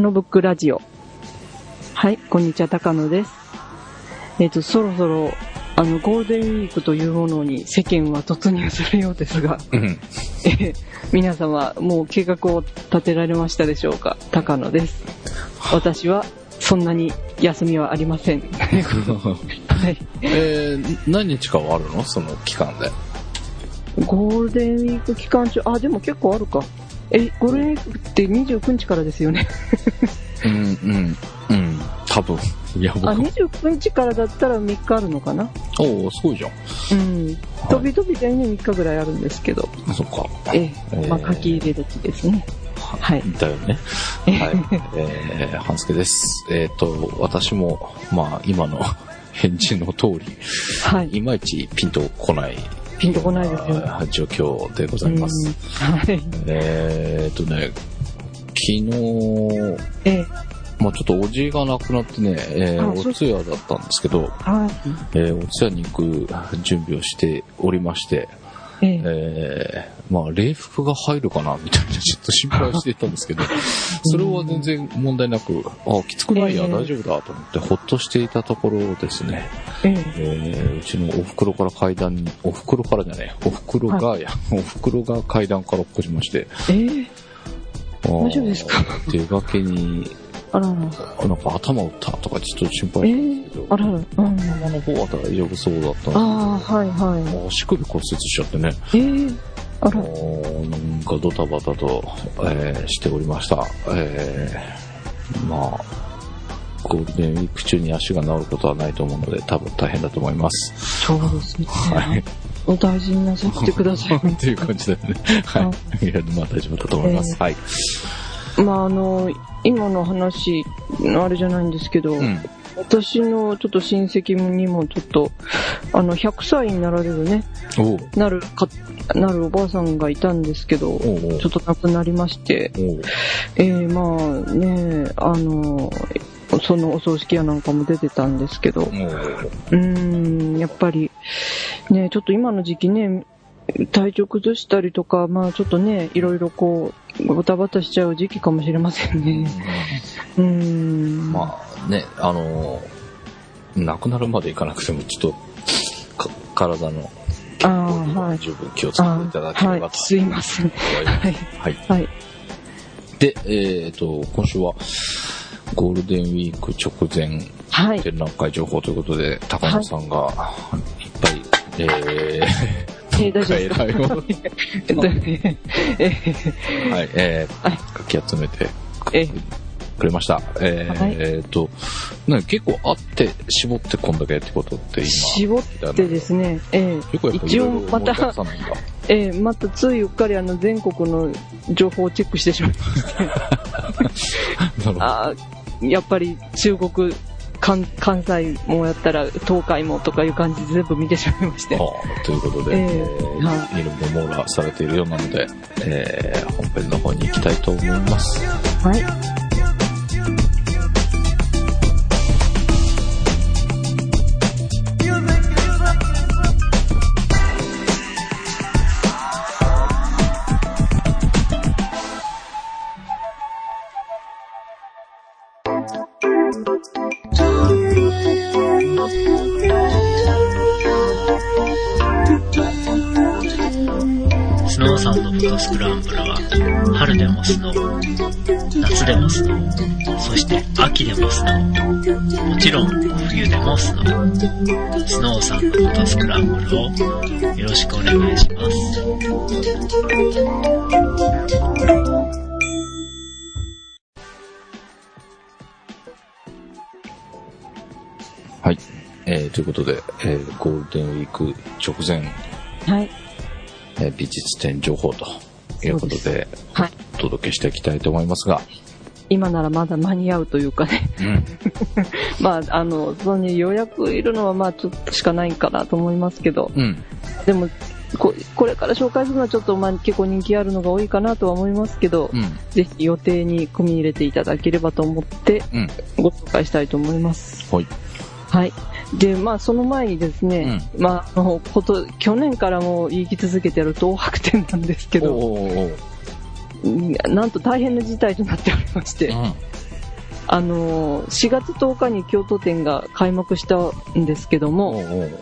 高野ブックラジオ。はい、こんにちは、高野です。えっ、と、そろそろ、あの、ゴールデンウィークというものに世間は突入するようですが、うん。えー皆様、もう計画を立てられましたでしょうか？高野です。私は、そんなに休みはありません。はい。えー、何日かはあるの？その期間で。ゴールデンウィーク期間中、あ、でも結構あるか。え、ゴールデンウィークって29日からですよね？うん、うん、うん。多分。いや、僕あ、29日からだったら3日あるのかな？おおすごいじゃん。うん。飛び飛びでね、3日ぐらいあるんですけど。そっか。ええ、まあ、えー書き入れ時ですね。はい。だよね。はい。えー、半助です。えっ、と、私も、まあ、今の 返事の通り、はい。いまいちピンとこない、ピンとこないですよね。状況でございます。うんはい。えっ、とね、昨日、ええ、まあちょっとおじが亡くなってね、えーお通夜だったんですけど、はい。えーお通夜に行く準備をしておりまして、ええ、えーまあ礼服が入るかなみたいなちょっと心配していたんですけど、それは全然問題なく、あ、きつくないや、えー大丈夫だと思ってほっとしていたところですね、ええ、えーうちのお袋から階段に、お袋からじゃない、お袋が、や、お袋が階段から落っこちまして、えー大丈夫ですか？出かけに、あらら。なんか頭打ったとかちょっと心配えしたんですけど、え、あらら。うん。頭の方は大丈夫そうだったんでああ、はいは足首骨折しちゃってね、い。ええ、あら。なんかドタバタと、えーしておりました。えーまあ、ゴールデンウィーク中に足が治ることはないと思うので、多分大変だと思います。そうですね。はい。お大事になさってください。っていう感じだよね。はい。いや、まあ大丈夫だと思います。はい。まあ、あの、今の話、あれじゃないんですけど、うん。私のちょっと親戚にもちょっと、あの、100歳になられるね、なるか、なるおばあさんがいたんですけど、ちょっと亡くなりまして、えー、まあね、あの、そのお葬式やなんかも出てたんですけど、おうん、やっぱり、ね、ちょっと今の時期ね、体調崩したりとか、まあちょっとね、いろいろこう、バタバタしちゃう時期かもしれませんね。うーん。まあね、あのー亡くなるまでいかなくても、ちょっと、か体の十分気をつけていただければとはい、すいません。思います。はい。はい。はい。で、えっ、と、今週は、ゴールデンウィーク直前はい。展覧会情報ということで、高野さんが、いっぱい、ええー、大丈夫ですか はい、えーはい書き集めてー、えーくれました。えーはいえーと、な結構あって、絞ってこんだけってことって今。絞ってですね、え結構やっぱー、一応また盛りだく、さんなんだ。えー、またついうっかりあの全国の情報をチェックしてしまいまして。あーやっぱり中国、関関西もやったら東海もとかいう感じで全部見てしまいまして。はあということで、ええーーはいいろいろ網羅されているようなので、えー本編の方に行きたいと思います。はい。そして秋でもスノーもちろん冬でもスノースノーサンドフォトスクランブルをよろしくお願いしますはい。えーということで、えーゴールデンウィーク直前、はい。えー美術展情報ということで、はい。お届けしていきたいと思いますが、今ならまだ間に合うというかね。うん。まあ、あの、そのに予約いるのはまあちょっとしかないかなと思いますけど、うん。でも、ここれから紹介するのはちょっとまあ結構人気あるのが多いかなとは思いますけど、うん。ぜひ予定に組み入れていただければと思ってうん。ご紹介したいと思います。はい。はい。で、まあその前にですね、まああの、こと、去年からも言い続けてる東博展なんですけど、おーおーなんと大変な事態となっておりまして、うん。あのー、4月10日に京都店が開幕したんですけどおも、うおう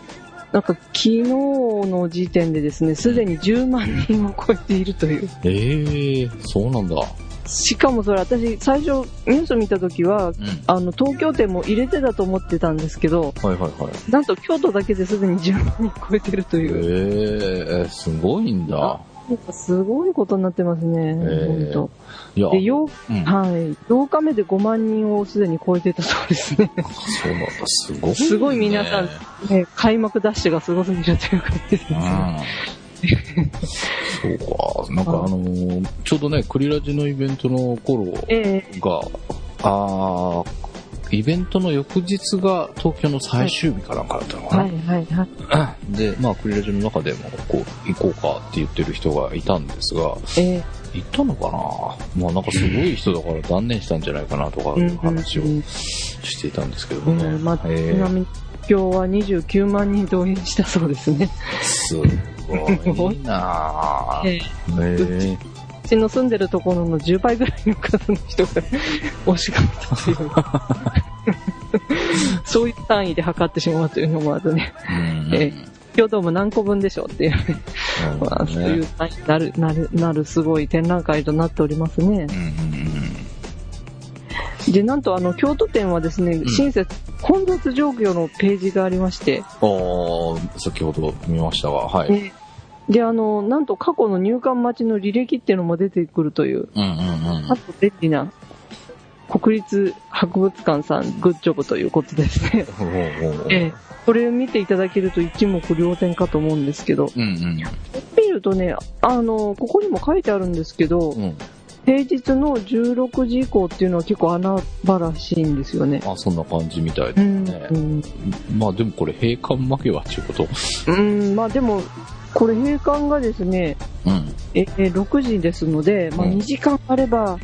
なんか昨日の時点でですね、すでに10万人を超えているという。ええそうなんだ。しかもそれ私、最初ニュース見た時は、うん。あの、東京店も入れてたと思ってたんですけど、はいはいはい。なんと京都だけですでに10万人超えてるという。ええすごいんだ。すごいことになってますね、え本いや、当。で、よううん、はい。8日目で5万人をすでに超えてたそうですね。そうなんだ。すごい、ね。すごい皆さん、ね、開幕ダッシュがすごすぎるという感じですうね。ん。そうか。なんかあのーちょうどね、クリラジのイベントの頃ええが、あーイベントの翌日が東京の最終日かなんかだったのかな。はいはいはい。で、まあ、クリラジの中でも、こう、行こうかって言ってる人がいたんですが、ええ行ったのかな？まあ、なんかすごい人だから断念したんじゃないかなとかいう話をうんしていたんですけどもね。うんまあ、ちえなみに今日は29万人動員したそうですね。すごいなぁ。えええうちの住んでるところの10倍ぐらいの数の人が押しかったという。そういう単位で測ってしまうというのもあとね、うん。え京都も何個分でしょうっていう、ね、まあ、そういう単位になる、なる、なるすごい展覧会となっておりますね。うんで、なんとあの、京都店はですね、ん。親切、混雑状況のページがありまして、ああ、先ほど見ましたが、はい。ねで、あの、なんと過去の入館待ちの履歴っていうのも出てくるという、うんうんうんあと便利な、国立博物館さん、グッジョブということですね。これを見ていただけると一目瞭然かと思うんですけど、うんうん。見るとね、あの、ここにも書いてあるんですけど、うん。平日の16時以降っていうのは結構穴場らしいんですよね。あ、そんな感じみたいですうん、ね。うんまあでもこれ閉館負けはっていうこと？うん、まあでも、これ閉館がですね、うん。えー6時ですので、まあうん2時間あれば、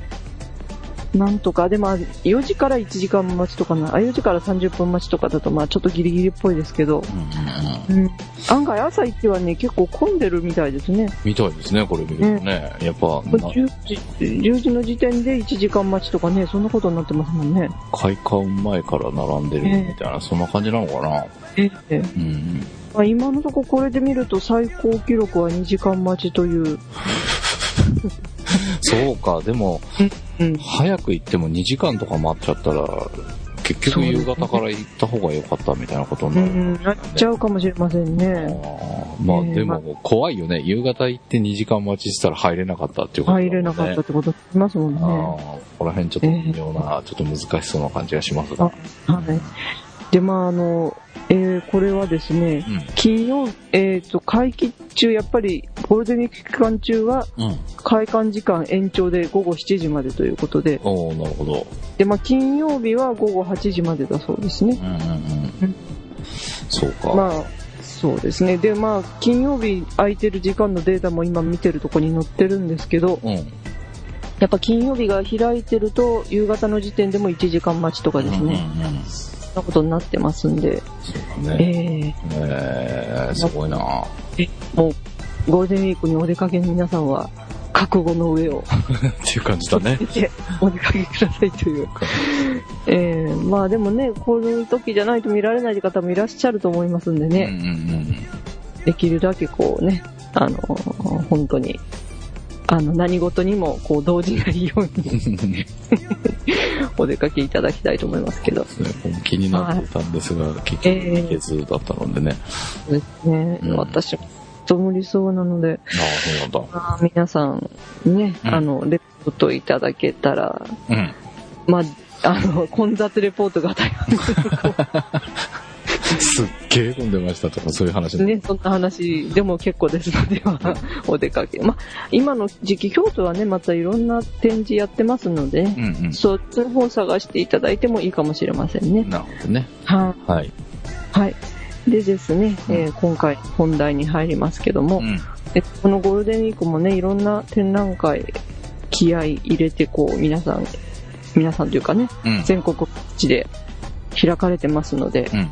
なんとか、でも4時から1時間待ちとかな、あ、4時から30分待ちとかだと、まあちょっとギリギリっぽいですけど、うんうんうん。うん、案外朝一はね、結構混んでるみたいですね。みたいですね、これ見るとね。やっぱ、な10時、10時の時点で1時間待ちとかね、そんなことになってますもんね。開館前から並んでるみたいな、そんな感じなのかな。ええうんまあ、今のところこれで見ると最高記録は2時間待ちという、そうか、でも、うん、早く行っても2時間とか待っちゃったら、結局夕方から行った方が良かったみたいなことにうなる。ん、なっちゃうかもしれませんね。あーまあねえでも怖いよね。夕方行って2時間待ちしたら入れなかったっていうことね入れなかったってことになりますもんね。ああ、ここら辺ちょっと微妙な、ちょっと難しそうな感じがしますが。はい。で、まあ、あの、えーこれはですね、うん。金曜、えっ、と、会期中、やっぱり、ゴールデンウィーク期間中は、うん。開館時間延長で午後7時までということで、おーなるほど。で、まあ、金曜日は午後8時までだそうですね。うんうんうん。そうか。まあ、そうですね。で、まあ、金曜日空いてる時間のデータも今見てるとこに載ってるんですけど、うん。やっぱ金曜日が開いてると、夕方の時点でも1時間待ちとかですね、うんうんうん。なことになってますんで、そうだえね。ーえー、すごいな。もう、ゴールデンウィークにお出かけの皆さんは、覚悟の上を、っていう感じだね。でお出かけくださいという。えー、まあでもね、こういう時じゃないと見られない方もいらっしゃると思いますんでうんうんね、できるだけこうね、あの、本当に、あの、何事にもこう動じないようにうん。お出かけいただきたいと思いますけど。ね気になっていたんですが、結局行けずだったのでね。そうですね、うん私も、と無理そうなので、ああ、そうなんだ。まあ皆さんね、うんあの、レポートいただけたら、うん。まあ、あの、混雑レポートが大変 すっげえ混んでましたとか、そういう話ね、そんな話でも結構ですのでは、お出かけ。まあ、今の時期、京都はね、またいろんな展示やってますので、うんそっちの方を探していただいてもいいかもしれませんねうん。。なるほどね。はい。はい。はい。でですね、うんえー今回本題に入りますけども、うん。えこのゴールデンウィークもね、いろんな展覧会、気合い入れて、こう、皆さん、皆さんというかね、うん。全国各地で開かれてますので、うん。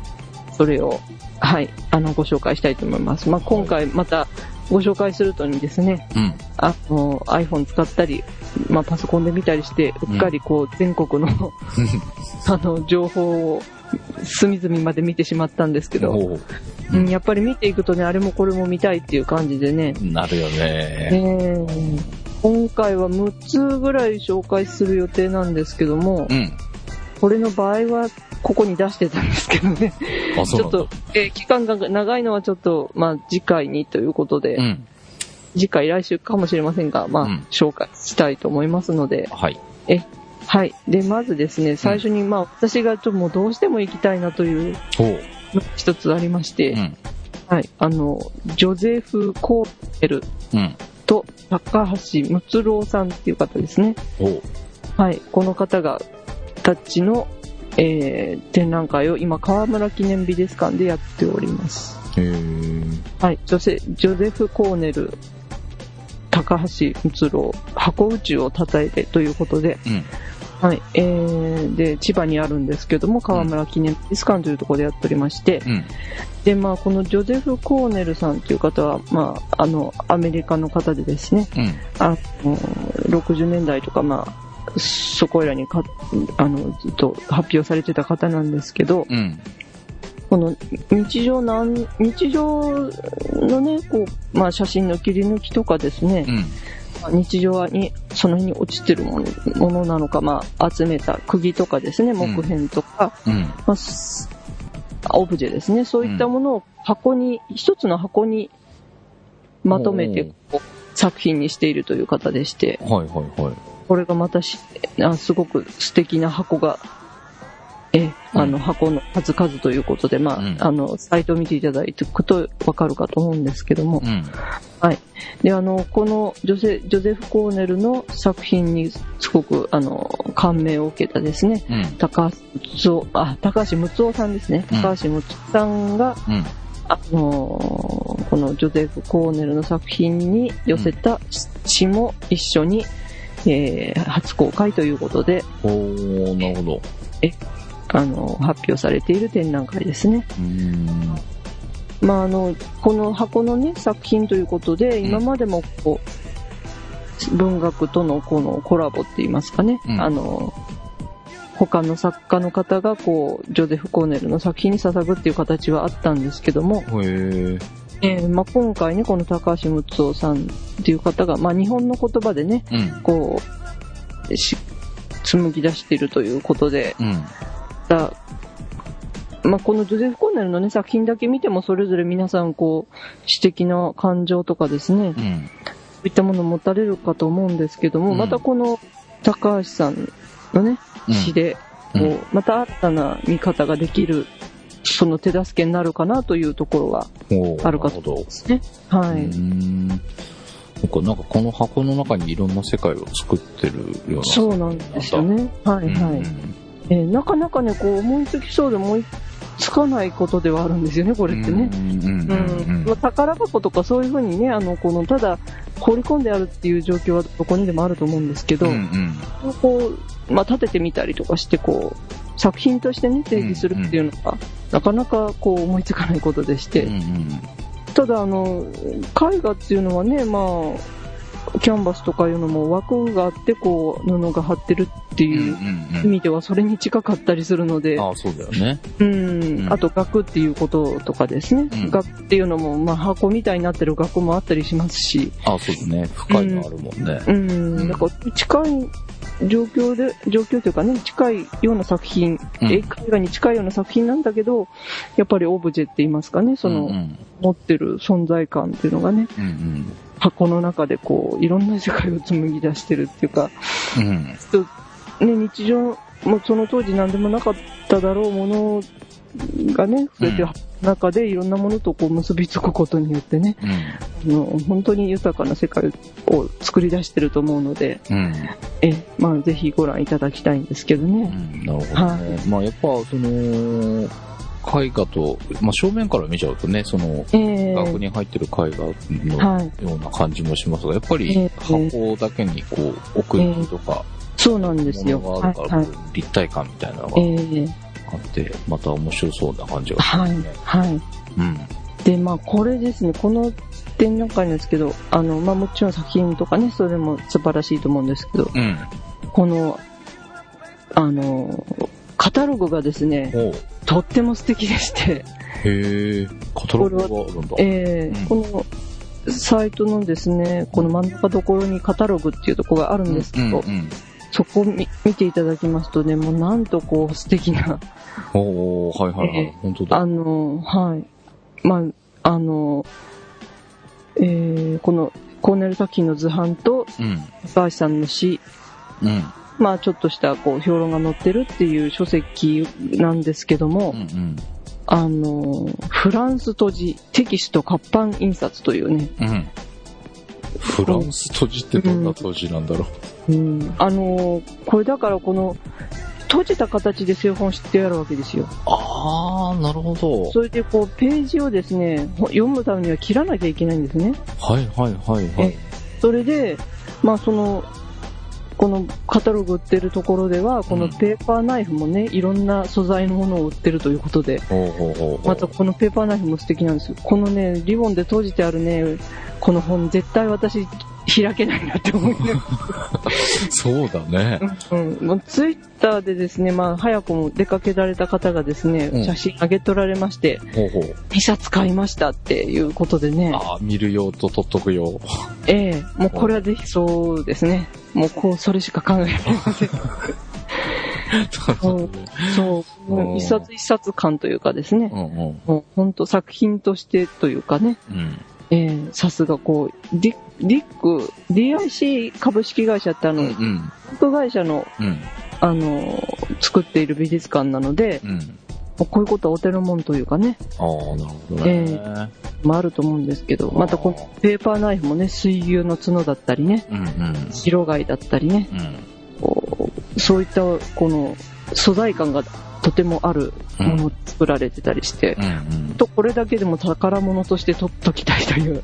それを、はい、あの、ご紹介したいと思います。まあ、今回またご紹介するとにですね、うん。あの、iPhone 使ったり、まあ、パソコンで見たりして、うっかりこう、全国の、あの、情報を隅々まで見てしまったんですけど、おううん、やっぱり見ていくとね、あれもこれも見たいっていう感じでね、なるよね。えー今回は6つぐらい紹介する予定なんですけども、うん。これの場合はここに出してたんですけどね、ちょっと、えー期間が長いのはちょっと、まあ次回にということで、うん。次回来週かもしれませんが、まあ、うん紹介したいと思いますので、はい。はい。で、まずですね、最初に、まあ、私がちょっともうどうしても行きたいなという一つありまして、うん。はい。あの、ジョゼフ・コーエルうん。と高橋睦郎さんっていう方ですね。はい。この方が、たちの、えー、展覧会を今、河村記念美術館でやっております。へー。はい。ジョセジョゼフ・コーネル、高橋睦郎、箱宇宙を称えてということで、うん。はい。えー、で、千葉にあるんですけども、河村記念美術館というところでやっておりまして、うん。で、まあ、このジョゼフ・コーネルさんという方は、まあ、あの、アメリカの方でですね、うん。あの、60年代とか、まあ、そこらにか、あの、ずっと発表されてた方なんですけど、うん。この日常なん、日常のね、こう、まあ写真の切り抜きとかですねう、ん。日常に、その辺に落ちてるものなのか、まあ集めた釘とかですね、木片とか、うん。まあすオブジェですね、そういったものを箱に、一つの箱にまとめて作品にしているという方でして、はいはいはい。これがまたしあすごく素敵な箱が、え、あの、箱の数々ということで、まあ、うんあの、サイトを見ていただいていくとわかるかと思うんですけども、うん。はい。で、あの、このジョセジョゼフ・コーネルの作品にすごく、あの、感銘を受けたですね、うん。高橋あ、高橋睦夫さんですね。うん高橋睦夫さんが、うん。あのーこのジョゼフ・コーネルの作品に寄せた詩も一緒に、えー初公開ということで、おー、なるほど。あの発表されている展覧会ですね。うーん。まあ、あの、この箱のね、作品ということで、ん今までもこう、文学とのこのコラボって言いますかね、うんあの、他の作家の方がこう、ジョゼフ・コーネルの作品に捧ぐっていう形はあったんですけども、へー。えーまあ、今回ね、この高橋睦夫さんっていう方が、まあ、日本の言葉でね、うん。こう、し紡ぎ出しているということで、うん。だまあ、このジョゼフ・コーネルのね、作品だけ見ても、それぞれ皆さん、こう、詩的な感情とかですね、そううん。いったものを持たれるかと思うんですけども、うんまたこの高橋さんのね、詩で、こう、うんまた新たな見方ができる、その手助けになるかなというところはあるかとなるほど。ですね。はい。ん。なんか、なんかこの箱の中にいろんな世界を作ってるような。そうなんですよね。はい、うん。はい。えーなかなかね、こう思いつきそうで思いつかないことではあるんですよね、これってね。うん。まあ、宝箱とかそういうふうにね、あの、この、ただ、放り込んであるっていう状況はどこにでもあると思うんですけど、うん。うん。こう、まあ、立ててみたりとかして、こう、作品としてね、定義するっていうのが、なかなかこう思いつかないことでして、うん。ただ、あの、絵画っていうのはね、まあ、キャンバスとかいうのも枠があって、こう、布が貼ってるってうん。いううん。意味ではそれに近かったりするので、ああ、そうだよね。うんうんあと額っていうこととかですね。うん額っていうのも、まあ箱みたいになってる額もあったりしますし、ああ、そうだね。深いのあるもんね。うん、うんだから近い状況で、状況というかね、近いような作品、うん絵画に近いような作品なんだけど、やっぱりオブジェって言いますかね、その、うん。持ってる存在感っていうのがね、うん。箱の中でこう、いろんな世界を紡ぎ出してるっていうか、うん。ね、日常、もうその当時何でもなかっただろうものがね、増えてる中でいろんなものとこう結びつくことによってね、うん。あの本当に豊かな世界を作り出してると思うので、うん。え、まあぜひご覧いただきたいんですけどうね。ん。なるほどね。まあやっぱ、その、絵画と、まあ正面から見ちゃうとね、その、ええ額に入ってる絵画のはい。ような感じもしますが、やっぱりええ箱だけにこう、奥行きとか、そうなんですよ。があるから、立体感みたいなのがええあって、また面白そうな感じがしはいますね。。はい。うん。で、まあこれですね、この展覧会なんですけど、あの、まあ、もちろん作品とかね、それも素晴らしいと思うんですけど、うん。この、あの、カタログがですね、とっても素敵でして、へえ、カタログがあるんだ。えーうんこのサイトのですね、この真ん中ところにカタログっていうところがあるんですけど、うんうん。そこを見見ていただきますとね、もうなんとこう素敵な、おー、はいはいはい。え本当だ。あの、はい。まあ、あの、えーこのコーネル作品の図版とうん。高橋さんの詩、うん。まあちょっとしたこう評論が載ってるっていう書籍なんですけども、うんうん。あの、フランス閉じテキスト活版印刷というね、うん。フランス閉じってどんな閉じなんだろうん、あの、これだからこの、閉じた形で製本してあるわけですよ。う。あー、なるほど。それでこう、ページをですね、ほ読むためには切らなきゃいけないんですね。はいはいはいはいえ。それで、まあその、このカタログ売ってるところでは、このペーパーナイフもね、いろんな素材のものを売ってるということで。またこのペーパーナイフも素敵なんですよ。このね、リボンで閉じてあるね、この本絶対私開けないなって思いながらそうだね。うん、もうツイッターでですね、まあ、早くも出かけられた方がですね、うん写真上げ取られまして、ほうほう。2冊買いましたっていうことでね、あー、見る用と取っとく用。ええもうこれはぜひそうですね。もうこう、それしか考えられません。そう、もう一冊一冊感というかですね、うんうん。もう本当作品としてというかね、うん。ええさすがこう、ディック、DIC 株式会社ってあの、うんうん。会社の、うん。あの、作っている美術館なので、うん。こういうことはお手の物というかね、あー、なるほどね。まああると思うんですけど、またこのペーパーナイフもね、水牛の角だったりね、うんうん。白貝だったりね、うん。こうそういったこの素材感がとてもあるものを作られてたりして、うんうん。とこれだけでも宝物として取っときたいという。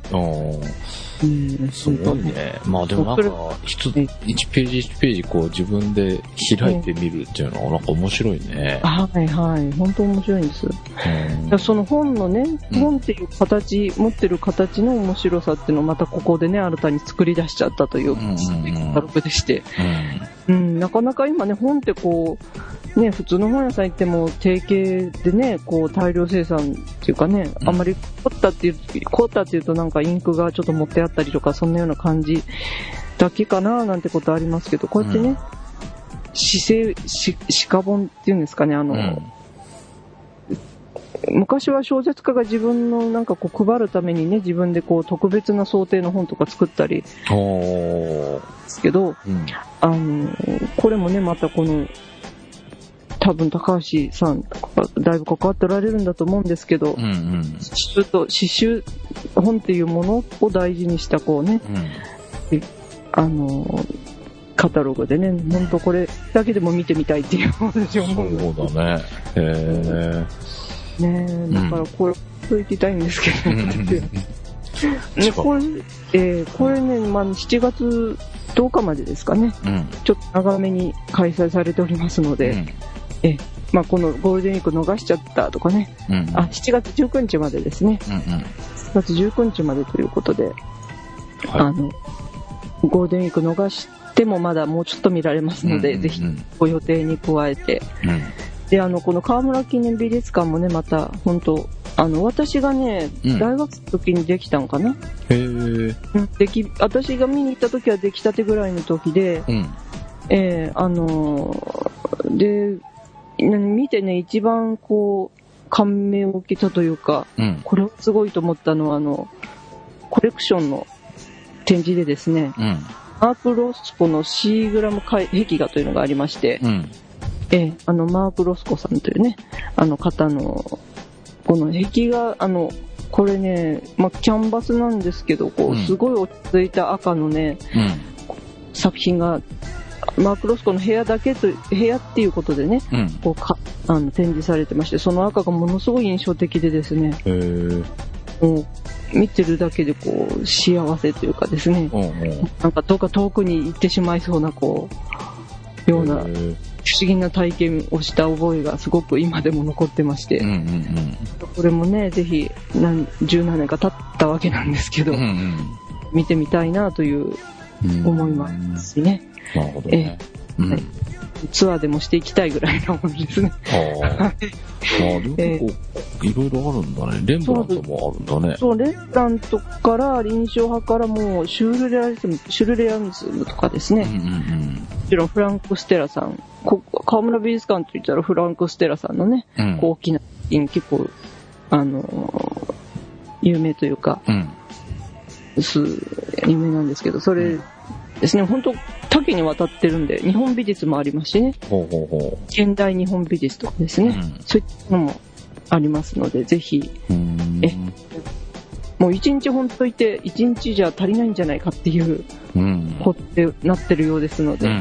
うん、すごいね。まあでもなんか、一つ、え一ページ一ページこう自分で開いてみるっていうのはなんか面白いね。はいはい、本当面白いんです。だからその本のね、うん本っていう形、持ってる形の面白さっていうのをまたここでね、新たに作り出しちゃったといううんうんうんカタログでして、うん。うん、なかなか今ね、本ってこう、ね、普通の本屋さん行っても定型でね、こう大量生産っていうかね、うんあんまり凝ったっていう、凝ったっていうとなんかインクがちょっと持ってあったりとか、そんなような感じだけかななんてことありますけど、こうやってね、うん姿勢、し、鹿本っていうんですかね、あの、うん。昔は小説家が自分のなんかこう配るためにね、自分でこう特別な想定の本とか作ったり。ですけど、うん。あの、これもね、またこの、多分高橋さん、だいぶ関わっておられるんだと思うんですけど、うんうん。刺繍と、刺繍本っていうものを大事にしたこうね、うん。あの、カタログでね、本当これだけでも見てみたいっていう私は思うんですそうだね。へね。だからこれ、といきたいんですけえ。ど、ね、これ、えーこれね、まあ、7月10日までですかね、うん。ちょっと長めに開催されておりますので、えまあ、このゴールデンウィーク逃しちゃったとかね、うん。うん。あ、7月19日までですね、うんうん。7月19日までということで、あはの、ゴールデンウィーク逃してもまだもうちょっと見られますい。ので、うんぜひうんご予定に加えて、うん。で、あの、この河村記念美術館もね、また、本当あの、私がね、うん大学の時にできたんかな、へえ。うんでき、私が見に行った時は出来たてぐらいの時で、うん。ええあのーで、な見てね、一番こう、感銘を受けたというか、うん。これはすごいと思ったのは、あの、コレクションの展示でですね、うん。マーク・ロスコのシーグラム壁画というのがありまして、うん。ええあの、マーク・ロスコさんというね、あの方の、この壁画、あの、これね、まあ、キャンバスなんですけど、こう、うんすごい落ち着いた赤のね、うん。作品が、マーク・ロスコの部屋だけと、部屋っていうことでね、うん。こうかあの展示されてまして、その赤がものすごい印象的でですね。もう見てるだけでこう幸せというかですね、うんうん。なんかどっか遠くに行ってしまいそうなこう、ような不思議な体験をした覚えがすごく今でも残ってまして、うんうんこれもね、ぜひ何、十何年か経ったわけなんですけど、うん。うん見てみたいなといううん。思いますしね。なるほどね。うん。はいツアーでもしていきたいぐらいのものですね。ああ。まあ、でも結構、いろいろあるんだね。レンブラントもあるんだね。そう、レッラントから、臨床派からもう、シュールレアリズム、シュルレアリズムとかですね。うんうんもちろんフランク・ステラさん。こ河村美術館と言ったらフランク・ステラさんのね。大きな結構、あのー有名というか、うん。す有名なんですけど、それですね、本当多岐にわたってるんで、日本美術もありますしね、ほうほうほ現代日本美術とかですう。ね、そういったのもありますので、ぜひ、うん。えもう一日ほんといて、一日じゃ足りないんじゃないかっていううん。ことでなってるようですので、うん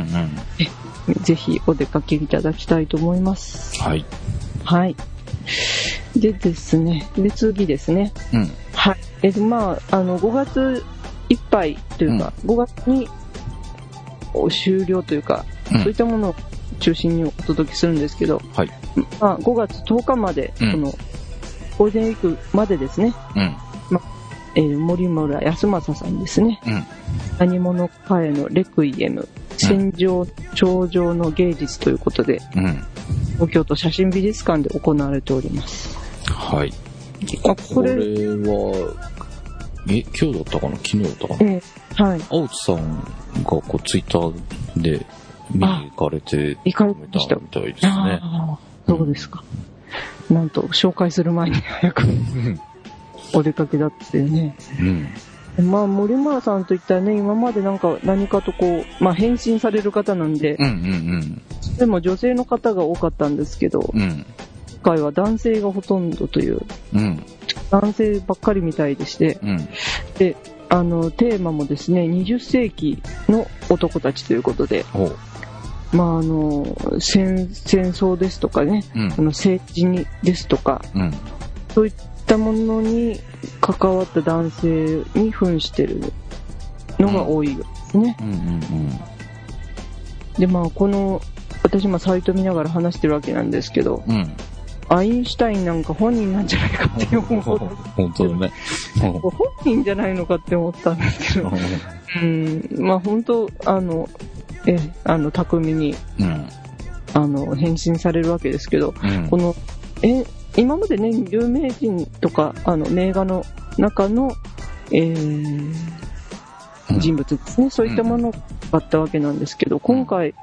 うん。ぜひお出かけいただきたいと思います。はい。はい。でですね、で次ですね。うん。はい。えまあ、あの、5月いっぱいというか、5月にお終了というか、うんそういったものを中心にお届けするんですけど、はい。まあ、5月10日まで、うんこの、ゴールデンウィークまでですね、うん。えー森村康政さんですね、うん。何者かへのレクイエム、戦場頂上の芸術ということで、うん。東京都写真美術館で行われております。はい。あ、これは、え、今日だったかな？昨日だったかな？えーはい。青津さんがこうツイッターで見に行かれて行かれみましたたみたいですね。そうですか。なんと、紹介する前に早くお出かけだってね。うん。まあ、森村さんといったらね、今までなんか何かとこう、まあ、変身される方なんで、うんうんでも女性の方が多かったんですけど、うん。うん。今回は男性がほとんどという、うん。男性ばっかりみたいでして、うん。で、あの、テーマもですね、20世紀の男たちということで。まあ、あの、戦、戦争ですとかね、うんあ。の政治にですとか、うん。そういったものに関わった男性に扮してるのが多いですね。で、まあ、この、私もサイト見ながら話してるわけなんですけど、うん。うん。アインシュタインなんか本人なんじゃないかって思う 本当だね。本人じゃないのかって思ったんですけど、うん、まあ本当、あの、え、あの、巧みに、うん。あの、変身されるわけですけど、うん。この、え、今までね、有名人とか、あの、名画の中の、えー、人物ですね。そういったものがあったわけなんですけど、今回、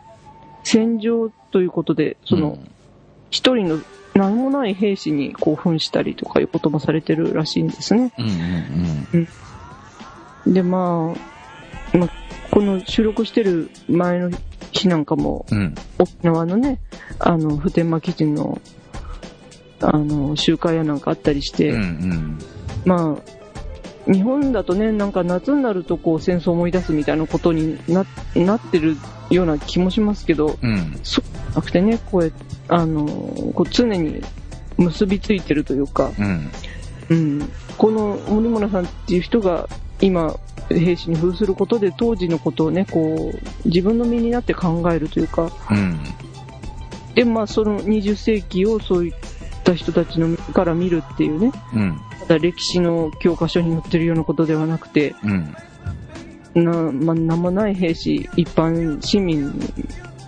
戦場ということで、その、一人の何もない兵士に興奮したりとかいうこともされてるらしいんですね。うんうんで、まあ、まあ、この収録してる前の日なんかも、うん。うん。沖縄のね、あの、普天間基地の、あの、集会やなんかあったりして、うんうん。まあ、日本だとね、なんか夏になるとこう戦争を思い出すみたいなことにななってるような気もしますけど、うん。そうなくてね、こうやあの、こう常に結びついてるというか、うん。うん、この森村さんっていう人が今、兵士に扮することで当時のことをね、こう、自分の身になって考えるというか、うん。で、まあその20世紀をそういった人たちの目から見るっていうね、うん。ただ歴史の教科書に載ってるようなことではなくて、うん。な、まあ、名もない兵士、一般市民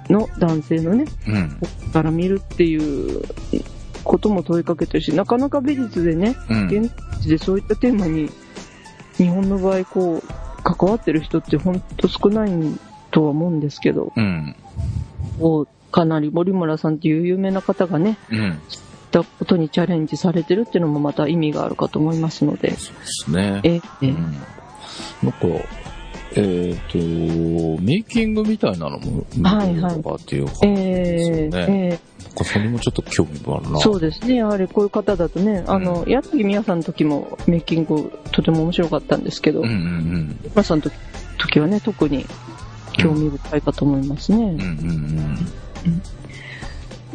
の男性のね、うん。から見るっていうことも問いかけてるし、なかなか美術でね、うん。現地でそういったテーマに、日本の場合、こう、関わってる人って本当少ないとは思うんですけど、うん。かなり森村さんっていう有名な方がね、うん。ったことにチャレンジされてるっていうのもまた意味があるかと思いますので、そうですね。え、えうん。なんか、えっ、と、メイキングみたいなのも見てるとかっていうか、えですよーねえなんかそれもちょっと興味があるな。ーそうですね。やはりこういう方だとね、あの、矢継ぎみやさんの時もメイキングとても面白かったんですけど、うんうん皆さんの時時はね、特に興味深いかと思いますね。うん。うんうん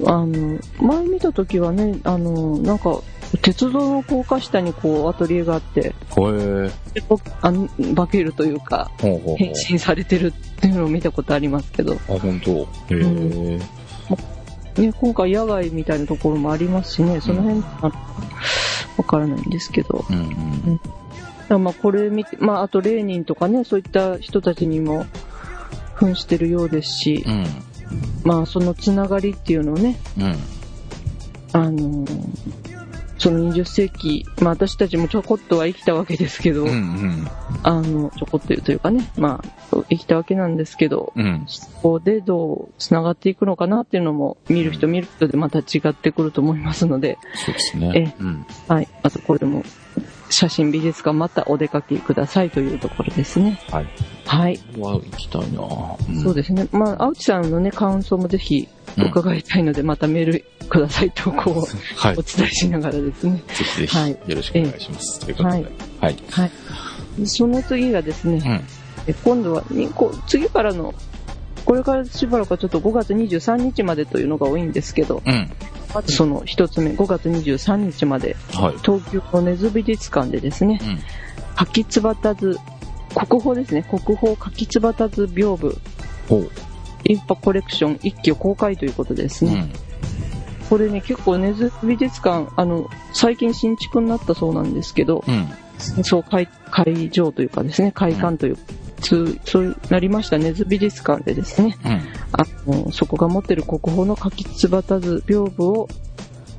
あの、前見た時はね、あの、なんか、鉄道の高架下にこう、アトリエがあって。であん化けるというか、ほうほうほう変身されてるっていうのを見たことありますけど、あ、本当。へえ。ね、今回野外みたいなところもありますしね、その辺、あわからないんですけど。うんうん。だからまあこれ見て、まああとレーニンとかね、そういった人たちにも扮してるようですしう、ん。まあそのつながりっていうのをね、うん。あのーその20世紀、まあ私たちもちょこっとは生きたわけですけど、うんうん。あの、ちょこっとというかね、まあ生きたわけなんですけど、うん。そこでどう繋がっていくのかなっていうのも、見る人見る人でまた違ってくると思いますので、そうですね。うん。はい。あとこれも、写真美術館またお出かけくださいというところですね。はい。はい。は行きたいなうんそうですね。まあ、青地さんのね、感想もぜひ伺いたいので、またメールくださいと、こう、はい。おぜ伝えしながらですね。ひぜひ、はいよろしくお願いします。ということで。はいはい。はい。その次がですね、うん。え今度はにこう次からの、これからしばらくはちょっと5月23日までというのが多いんですけど、うん。まずその一つ目、5月23日まで、はい。東京の根津美術館でですね、うん。柿つばたず、国宝ですね、国宝柿つばたず屏風。インパコレクション一挙公開ということですね。うん。これね、結構根津美術館、あの、最近新築になったそうなんですけど、うん。そう会、会場というかですね、会館という、そうそうなりました根津美術館でですね、うん。あの、そこが持ってる国宝の柿つばたず屏風を、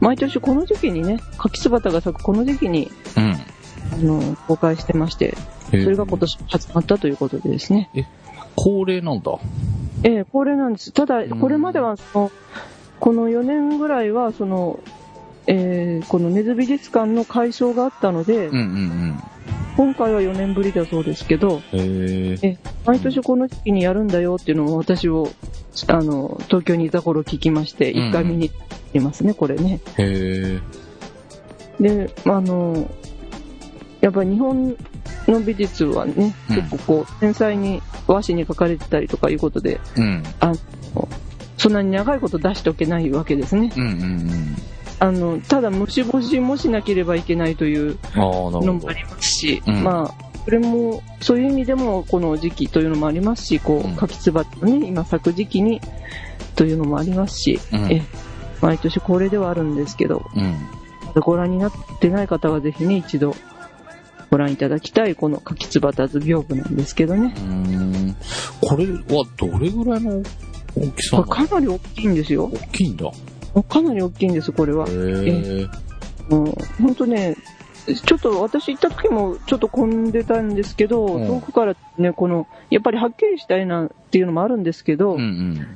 毎年この時期にね、柿つばたが咲くこの時期に、うん。あの、公開してまして、それが今年始まったということでですね。恒例なんだ。ええ恒例なんです。ただん、これまでは、その、この4年ぐらいは、その、えーこの根津美術館の改装があったので、うんうん今回は4年ぶりだそうですけど、え。え毎年この時期にやるんだよっていうのを私を、あの、東京にいた頃聞きまして、うん一回見に行ってますね、これね。へえ。で、あの、やっぱり日本の美術はね、うん結構こう、繊細に和紙に書かれてたりとかいうことで、うん。そんなに長いこと出しておけないわけですね。うんうんうん。あの、ただ虫干しもしなければいけないというのもあ。りますし、うんまあ、これも、そういう意味でもこの時期というのもありますし、こう柿つばのね、今咲く時期にというのもありますし、うんえ、毎年恒例ではあるんですけど、うん。ご覧になってない方はぜひね、一度ご覧いただきたい、この柿つばたず屏風なんですけどね。うーん。これはどれぐらいの大きさかなり大きいんですよ。大きいんだ。かなり大きいんです、これはへ。え。うん、本当ね、ちょっと私行った時もちょっと混んでたんですけど、うん遠くからね、この、やっぱりはっきりしたいなっていうのもあるんですけど、うんうん。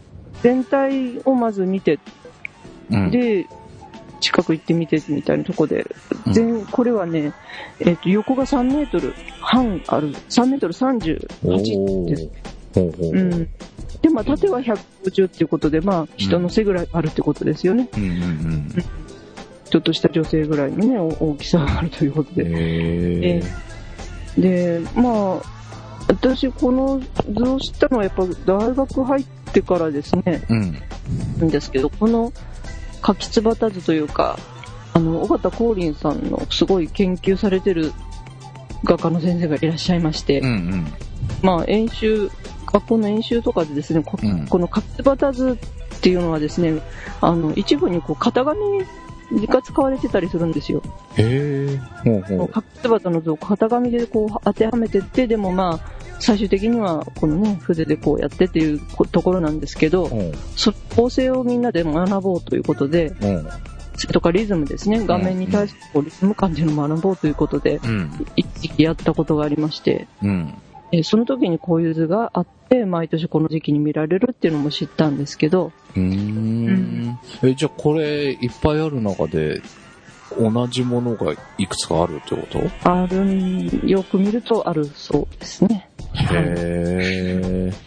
全体をまず見て、うん。で、近く行ってみてみたいなとこで、うん全、これはね、えっ、と、横が3メートル半ある、3メートルお38です。うほう。うん。で、まあ、縦は150っていうことで、まあ、人の背ぐらいあるってことですよね。うんうんちょっとした女性ぐらいのね、お大きさがあるということうん。で。へえ。で、まあ、私、この図を知ったのはやっぱ大学入ってからですね、うん。んですけど、この柿つばた図というか、あの、尾形光琳さんのすごい研究されてる画家の先生がいらっしゃいまして、うんうん。まあ、演習、学校の演習とかでですね、こうんこの柿つばた図っていうのはですね、あの、一部にこう、型紙が使われてたりするんですよ。へえ。ほうほう。柿つばたの図を型紙でこう当てはめてって、でもまあ、最終的にはこのね、筆でこうやってっていうこところなんですけど、うん。そ構成をみんなで学ぼうということで、うん。それとかリズムですね、画面に対してこうリズム感っていうのを学ぼうということで、うん。一時期やったことがありまして、うん。えーその時にこういう図があって、毎年この時期に見られるっていうのも知ったんですけど、うーん。え、じゃあこれ、いっぱいある中で、同じものがいくつかあるってこと？あるん、よく見るとあるそうですね。へえ。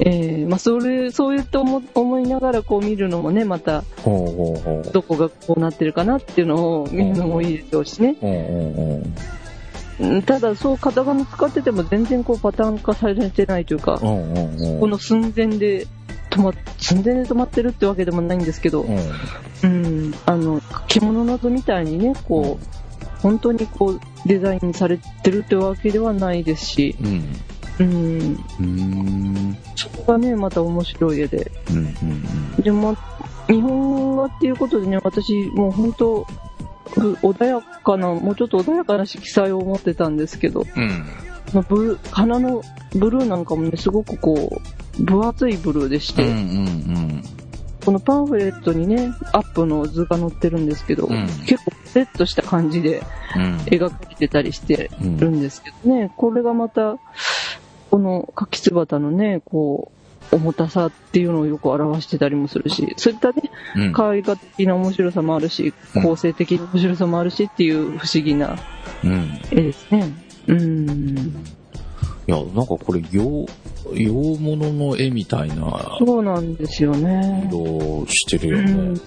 えーまあ、それ、そういうと思思いながらこう見るのもね、また。どこがこうなってるかなっていうのを見るのもいいでしょうしね。ただ、そう型紙使ってても全然こうパターン化されてないというか。この寸前で止まっ、寸前で止まってるってわけでもないんですけど、うん。うん、あの、着物の図みたいにね、こう、本当にこう、デザインされてるってわけではないですし、うん。うん、うーん。そこがね、また面白い絵で。うんうんでも、日本場っていうことでね、私、もう本当、ふ穏やかな、もうちょっと穏やかな色彩を持ってたんですけど、うん。まあブ花のブルーなんかもね、すごくこう、分厚いブルーでして、うんうんこのパンフレットにね、アップの図が載ってるんですけど、うん結構セットした感じでうん。描かれてたりしてうんるんですけどね、これがまた、この柿つばたのね、こう、重たさっていうのをよく表してたりもするし、そういったね、うん。絵画的な面白さもあるし、うん構成的な面白さもあるしっていう不思議なうん。絵ですね。うん。いや、なんかこれ、洋、洋物の絵みたいなそうなんですよね。色してるよね。うん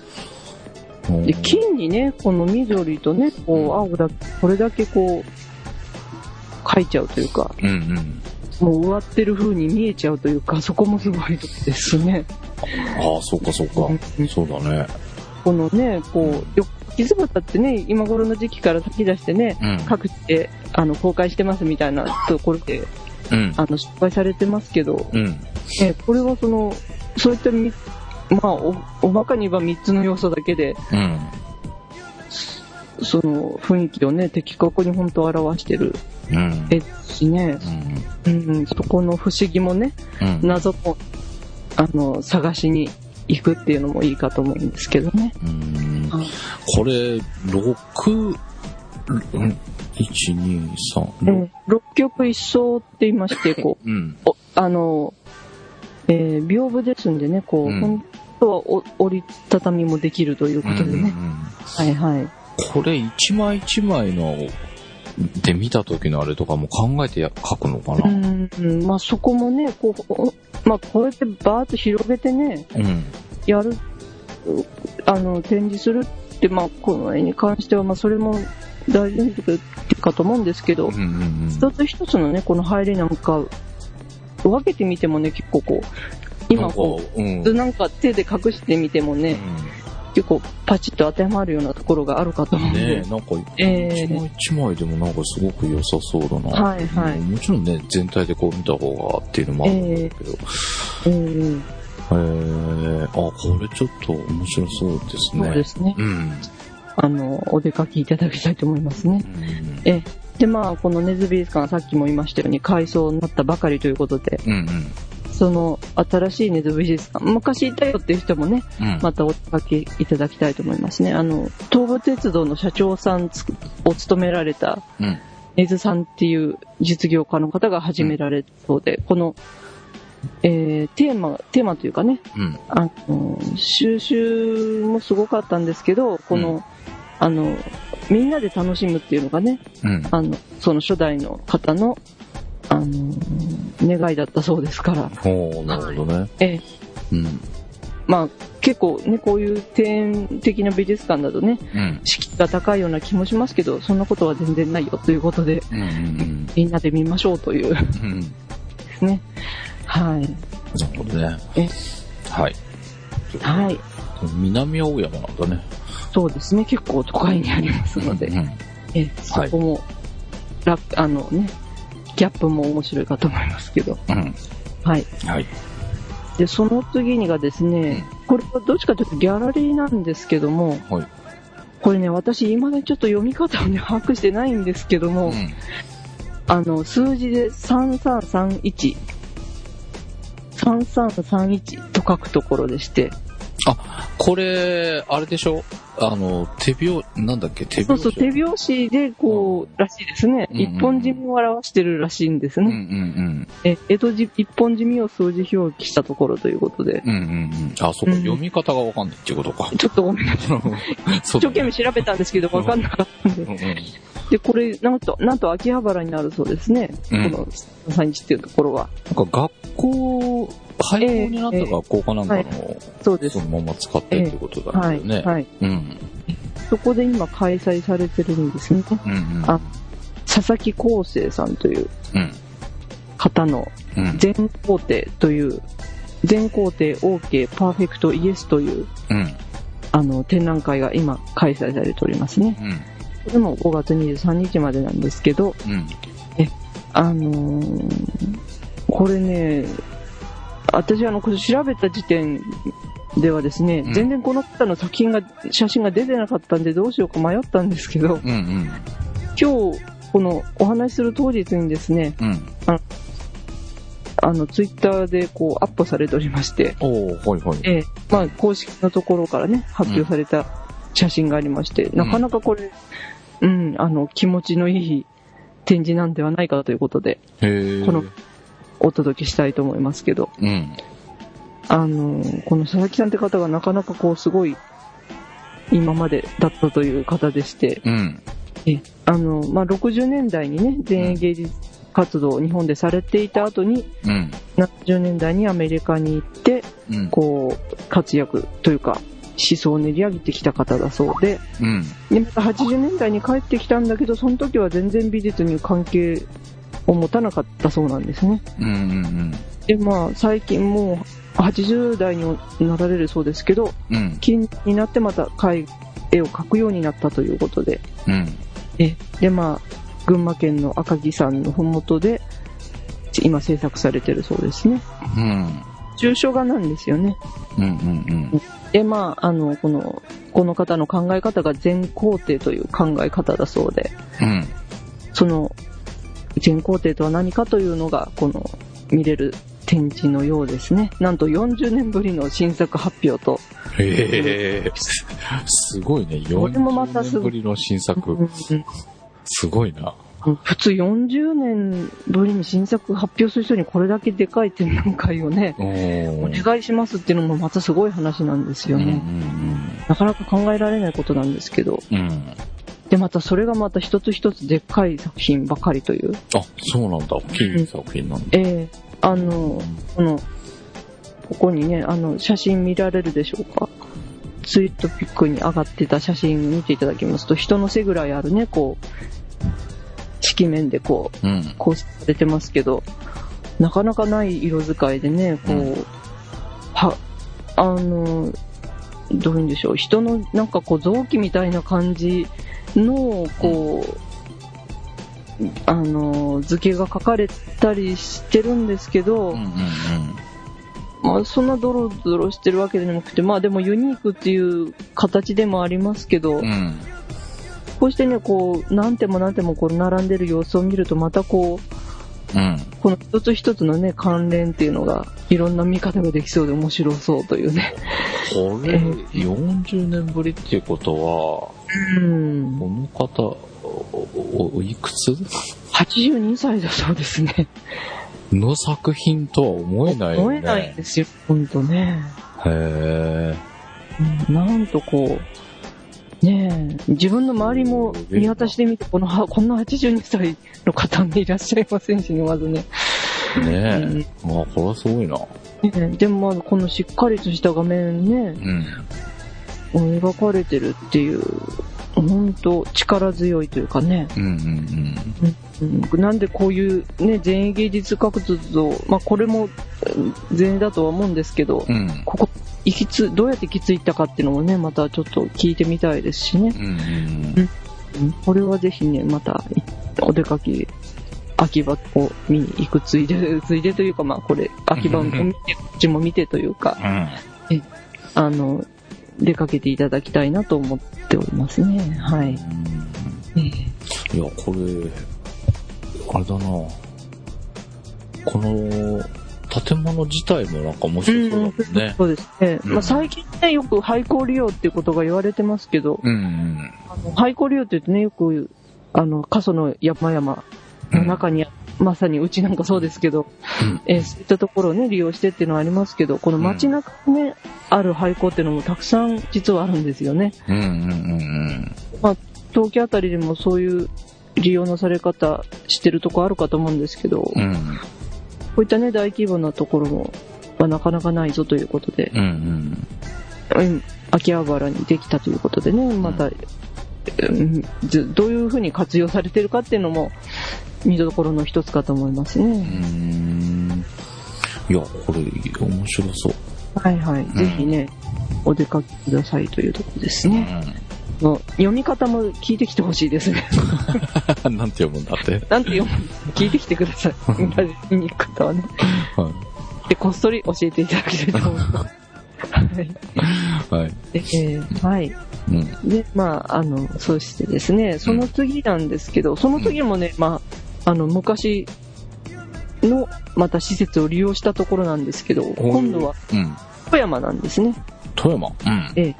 うんで、金にね、この緑とね、こう、青だ、これだけこう、描いちゃうというか、うんうん。もう植わってる風に見えちゃうというか、そこもすごいですね。ああ、そうかそうか。うんそうだね。このね、こう、よ傷畑ってね、今頃の時期から先出してね、うん。各地で、あの、公開してますみたいなところで、うん。あの、失敗されてますけど、うん。ね、これはその、そういったみ、まあ、お、おバカに言えば3つの要素だけで、うん。その雰囲気をね、的確に本当表してるですしね、うん、そこの不思議もね、うん。謎も、あの、探しに行くっていうのもいいかと思うんですけどね。うんはいこれ、6、うん1、2、3、6。で六曲一層って言いまして、こう、うん。おあの、えー屏風ですんでね、こう、うん本当はお折りたたみもできるということでね。うんうんはいはい。これ一枚一枚ので見た時のあれとかも考えてや書くのかうな。ん、うんまあそこもね、こう、おまあこうやってバーッと広げてね、うん。やる、うあの、展示するって、まあこの絵に関しては、まあそれも大事かと思うんですけど、うんうん一つ一つのね、この入りなんか、分けてみてもね、結構こう、今こう、うん。う、なんか手で隠してみてもね、結構パチッと当てはまるようなところがあるかと思うんで。ねえ、なんか、ええ一枚一枚でもなんかすごく良さそうだな。はいはいもちろんね、全体でこう見た方がっていうのもあるんだけど。うんうん、へえあ、これちょっと面白そうですね。そうですね。うん。あの、お出かけいただきたいと思いますね。うんええ。で、まあ、この根津美術館はさっきも言いましたように改装になったばかりということで、うんうん。その新しい根津美術館、昔いたよっていう人もね、うん。またお出かけいただきたいと思いますね。あの、東武鉄道の社長さんつを務められたうん。根津さんっていう実業家の方が始められたそうで、この、えー、テーマ、テーマというかね、うん。あの、収集もすごかったんですけど、この、うあの、みんなで楽しむっていうのがね、うん。あの、その初代の方の、あの、願いだったそうですから、おーなるほどね。ええ、うん。まあ、結構ね、こういう庭園的な美術館だとね、うん。敷居が高いような気もしますけど、そんなことは全然ないよということで、うんうんみんなで見ましょうというでうん。うん。すね。はい。なるほどね。えはい。はい。南青山なんだね。そうですね。結構都会にありますので、うん。えそこも、ラあのね、ギャップも面白いかと思いますけど。うん。はい。はい。で、その次にがですね、これはどっちかというとギャラリーなんですけども、はい。これね、私今までちょっと読み方をね、把握してないんですけども、うん。あの、数字で3331、3331と書くところでして、これ、あれでしょ？あの、手拍、なんだっけ？手拍子そうそう、手拍子でこう、らしいですね。うんうん一本締めを表してるらしいんですうんうね。んえ、江戸じ一本締めを数字表記したところということで、うん。うんうんうん。あ、そうか、うん読み方がわかんないっていうことか。ちょっとごめんなさい。そ一生懸命調べたんですけど、わかんなかったんで。うんうんで、これ、なんと、なんと秋葉原にあるそうですね。うんこの、3日っていうところは。なんか学校、廃校になった学校かなんかの、そうですそ。のまま使ってるってことだはい。よね。はい。うん。そこで今開催されてるんですね。うんうん。あ佐々木康生さんといううん。方のうん。全工程という、全工程 OK パーフェクトイエスという、うん。あの、展覧会が今開催されておりますね。うん。これも5月23日までなんですけど、うん。あのーこれね、私あの、これ調べた時点ではですね、うん全然この方の作品が、写真が出てなかったんでどうしようか迷ったんですけど、うんうん。今日、このお話しする当日にですね、うん。あの、ツイッターでこうアップされておりまして、はいはい。ええまあ、公式のところからね、発表された写真がありまして、なかなかこれ、うん、あの、気持ちのいい展示なんではないかということで。このお届けしたいと思いますけど、うん。あの、この佐々木さんって方がなかなかこう、すごい、今までだったという方でして、うん。えあの、まあ、60年代にね、前衛芸術活動を日本でされていた後に、うん。70年代にアメリカに行って、うん。こう、活躍というか、思想を練り上げてきた方だそうで、うん。で、80年代に帰ってきたんだけど、その時は全然美術に関係を持たなかったそうなんですね。うん。うん。で、まあ、最近もう80代になられるそうですけど、うん。近になってまた絵絵を描くようになったということで、うん。えで、まあ、群馬県の赤城山のふもとで、今制作されてるそうですね。うん。抽象画なんですよね。うん。うん。で、まあ、あの、この、この方の考え方が全肯定という考え方だそうで、うん。その、全肯定とは何かというのが、この、見れる展示のようですね。なんと40年ぶりの新作発表と、へえ。すごいね。これもまた40すごい年ぶりの新う作。んすごいな。普通40年ぶりに新作発表する人にこれだけでかい展覧会をね、お。願いしますっていうのもまたすごい話なんですようん。ね。なかなか考えられないことなんですけど。うん。うん。で、またそれがまた一つ一つでっかい作品ばかりという。あ、そうなんだ。大きい作品なんだ。ええあの、この、ここにね、あの、写真見られるでしょうか？ツイートピックに上がってた写真見ていただきますと、人の背ぐらいあるね、こう、色面でこう、うん。構成されてますけど、なかなかない色使いでね、こう、うんは、あの、どういうんでしょう、人のなんかこう臓器みたいな感じの、こう、あの、図形が描かれたりしてるんですけど、うん。うん。まあそんなドロドロしてるわけでもなくて、まあでもユニークっていう形でもありますけど、うん。こうしてね、こう、何手も何手もこう並んでる様子を見ると、またこう、うん。この一つ一つのね、関連っていうのが、いろんな見方ができそうで面白そうというね。これ、40年ぶりっていうことうんは、。この方、おおおいくつ82歳だそうですね。の作品とは思えないよね。思えないんですよ、ほんとね。へうんなんとこう、ねえ、自分の周りも見渡してみて、この、はこんな82歳の方ね、いらっしゃいませんしね、まずね。え。ねえ。まあ、これはすごいな。ねえでもまあ、このしっかりとした画面ね、うん。描かれてるっていう、本当力強いというかね。うんうんうんなんでこういうね、前衛芸術活動、まあこれもうん前衛だとは思うんですけど、うん。うん。ここ、行きつ、どうやって行き着いたかっていうのもね、またちょっと聞いてみたいですしね。うんうんうんこれはぜひね、またお出かけ、秋葉を見に行くついで、ついでというかまあこれ、秋葉を見て、こっちも見てというか、うん。あの、出かけていただきたいなと思っておりますね。はい。ええいや、これ、あれだなこの建物自体もなんか面白そうだもんね。そうですね。うんまあ、最近ね、よく廃校利用っていうことが言われてますけど、うんうん。あの廃校利用って言ってね、よく、あの、過疎の山々の中に、まさにうちなんかそうですけど、うんえーそういったところをね、利用してっていうのはありますけど、この街中にね、ある廃校っていうのもたくさん実はあるんですよね。うんうんうん東京あたりでもそういう利用のされ方してるとこあるかと思うんですけど、うん。うんこういったね、大規模なところも、はなかなかないぞということで、うんうん。うん、秋葉原にできたということでね、また、うんずどういうふうに活用されてるかっていうのも、見どころの一つかと思いますうね。ん。いや、これ、面白そう。はいはい。ぜひね、お出かけくださいというところですね。の読み方も聞いてきてほしいですね。うん。なんて読むんだって。なんて読む？聞いてきてください。ラジオ見に行く方はね。はい。で、こっそり教えていただきたいと思います。はい。えーはい。うん。で、まあ、あの、そしてですね、その次なんですけど、その次もね、まあ、あの、昔の、また施設を利用したところなんですけど、今度はうん。富山なんですね。富山？うん。ええ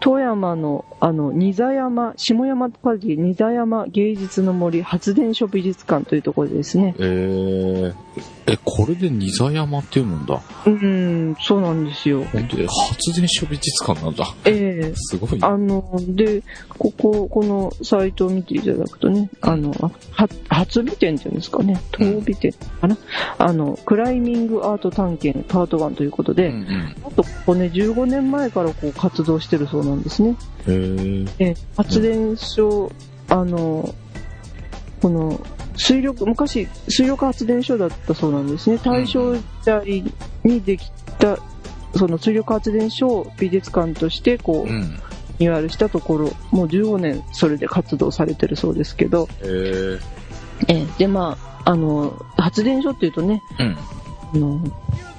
富山の、あの、新座山、下山パディ、新座山芸術の森発電所美術館というところでですね。えー、え、これでニザ山って読むんだ。うん、そうなんですよ。本当に発電所美術館なんだ。ええすごいね。あの、で、ここ、このサイトを見ていただくとね、あの、は初美展っていうんですかね、当美展かな、あの、クライミングアート探検パート1ということで、うんうん。あと、ここね、15年前からこう活動してるそうなんですね。へー。え発電所、あの、この、水力、昔、水力発電所だったそうなんですね。大正時代にできた、その水力発電所を美術館として、こう、うん。リニューアルしたところ、もう15年それで活動されてるそうですけど。ええで、まあ、あの、発電所っていうとね、うん。あの、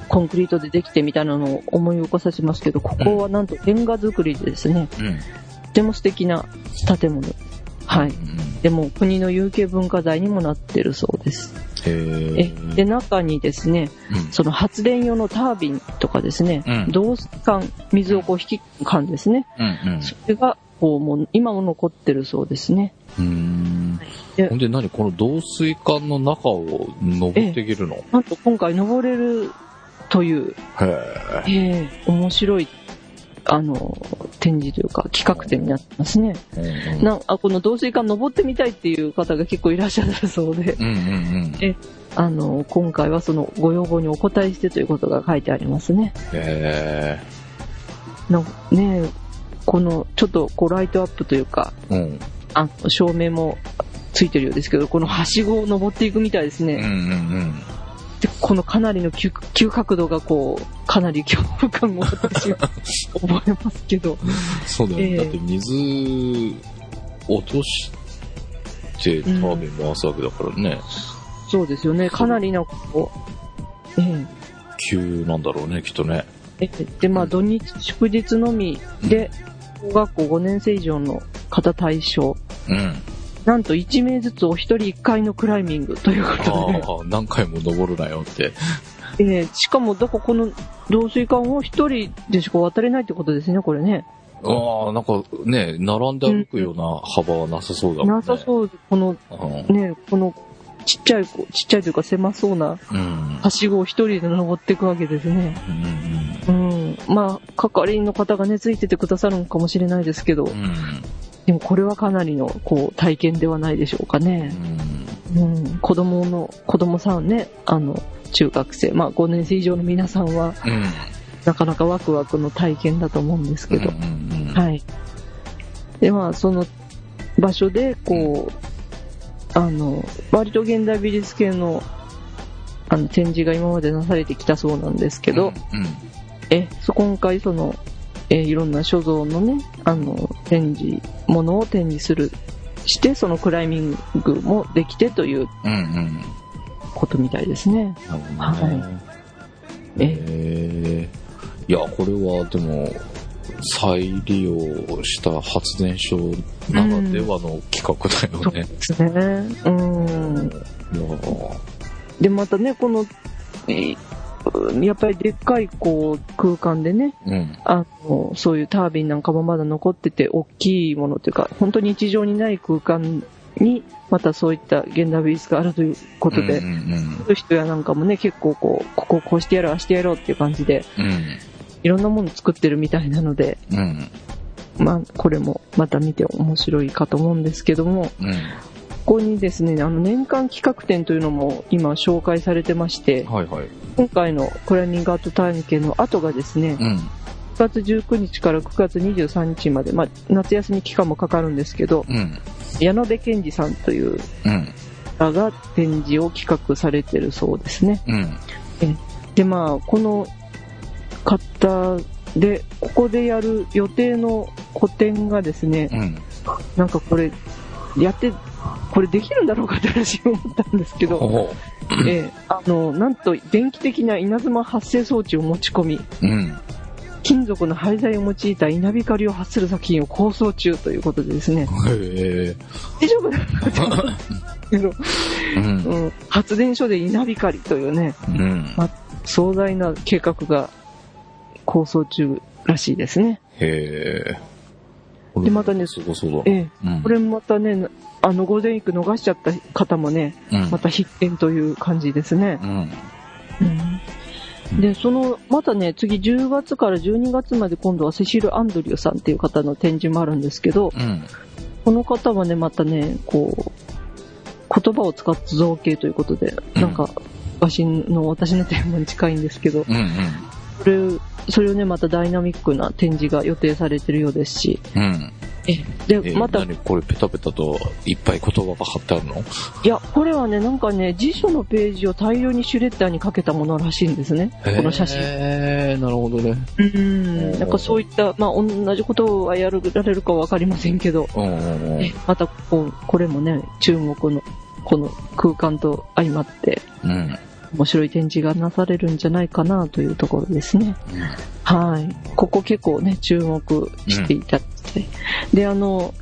コンクリートでできてみたいなのを思い起こさせますけど、ここはなんとレンガ造りでですね、うん。とても素敵な建物。はい。うん。でも国の有形文化財にもなってるそうです。へえー。で、中にですね、うん。その発電用のタービンとかですね、うん導水管、水をこう引き管ですね、うんそれがこうもう今も残ってるそうですね。うん。うん。でほんで何この導水管の中を登っていけるの、なんと今回登れるという、へええ面白い、あの、展示というか企画展になってますね。え。うんうん。なあこの導水管登ってみたいっていう方が結構いらっしゃるそうで、うんうんうん。えあの、今回はそのご要望にお答えしてということが書いてありますね。へなねえこのちょっとこうライトアップというか、え。うん。あ照明もついてるようですけど、このはしごを登っていくみたいですね。うんうんうん。で、このかなりの急急角度がこう、かなり恐怖感を私は 覚えますけど。そうだよね。ええだって水落としてタービン回すわけだからね。そうですよね。かなりのこう、え急なんだろうね、きっとね。ええで、まあ土日祝日のみで、小学校5年生以上の方対象。うん。なんと1名ずつお一人1回のクライミングということで。ああ、何回も登るなよって。ええしかも、どここの導水管を一人でしか渡れないってことですね、これね。ああ、なんかね、並んで歩くような幅はなさそうだもんね。なさそうで、このうん。ね、このちっちゃい子、ちっちゃいというか狭そうなうん。はしごを一人で登っていくわけですね。うんうんうん。まあ、係員の方がね、ついててくださるのかもしれないですけど、うん。でもこれはかなりの、こう、体験ではないでしょうかね。うん。子供の、子供さんね、あの、中学生、まあ5年生以上の皆さんは、うん。うん。なかなかワクワクの体験だと思うんですけど、うんうんうんはい。で、まあ、その場所で、こう、あの、割と現代美術系の、あの、展示が今までなされてきたそうなんですけど、うん。え、そ、今回その、え、いろんな所蔵のね、あの、展示、ものを展示する、して、そのクライミングもできてといううんうん。ことみたいですね。なるほどね。ええいや、これはでも、再利用した発電所ならではの企画だよね。ですね。うん。で、またね、この、えやっぱりでっかいこう空間でね、うん。あの、そういうタービンなんかもまだ残ってて、大きいものというか、本当に日常にない空間に、またそういった現代美術があるということで、うんうんそういう人やなんかもね、結構こう、こここうしてやろう、ああしてやろうっていう感じで、うん。いろんなもの作ってるみたいなので、うん。うん。まあ、これもまた見て面白いかと思うんですけども、うん。ここにですね、あの、年間企画展というのも今紹介されてまして、はいはい。今回のクライミングアート体験の後がですね、うん。9月19日から9月23日まで、まあ、夏休み期間もかかるんですけど、うん。矢野部健二さんといううん。方が展示を企画されてるそうですね。うん。で、まあ、この方で、ここでやる予定の個展がですね、うん。なんかこれ、やって、これできるんだろうかって話を思ったんですけど、ほええあの、なんと電気的な稲妻発生装置を持ち込み、う。うん。金属の廃材を用いた稲光を発する作品を構想中ということでですね。大丈夫なのかと思うんですけど、うん。うん、発電所で稲光というね、うん。ま壮大な計画が構想中らしいですね。へえ。でまたねすごそうだ。ええ。うんこれまたね、あの、ゴールデンウィーク逃しちゃった方もね、うんまた必見という感じですね。うん。うん、で、その、またね、次10月から12月まで今度はセシル・アンドリューさんっていう方の展示もあるんですけど、うん。この方はね、またね、こう、言葉を使った造形ということで、うんなんか、私の、私のテーマに近いんですけど、うん。それ、それをね、またダイナミックな展示が予定されてるようですし、うん。で、え、また、何これペタペタといっぱい言葉が貼ってあるの？いや、これはね、なんかね、辞書のページを大量にシュレッダーにかけたものらしいんですね。この写真。へえ、なるほどね。うん。なんかそういった、まあ、同じことはやられるかわかりませんけど、またこう、これもね、中国のこの空間と相まって、うん。面白い展示がなされるんじゃないかなというところですね。はい。ここ結構ね、注目していただいて。で、あの、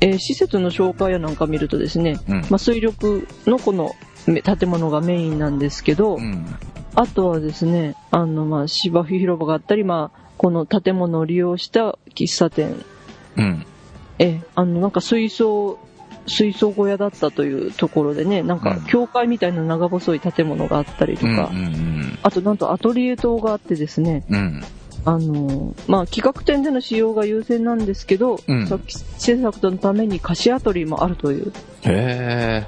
えー施設の紹介やなんか見るとですね、うん。まあ、水力のこのめ建物がメインなんですけど、うん。あとはですね、あの、まあ、芝生広場があったり、まあ、この建物を利用した喫茶店、うん。え、あの、なんか水槽、水槽小屋だったというところでね、なんかうん教会みたいな長細い建物があったりとか、うんうんあとなんとアトリエ棟があってですね、うん。うん。あの、まあ、企画展での使用が優先なんですけど、うん作制作のために貸しアトリエもあるという、へ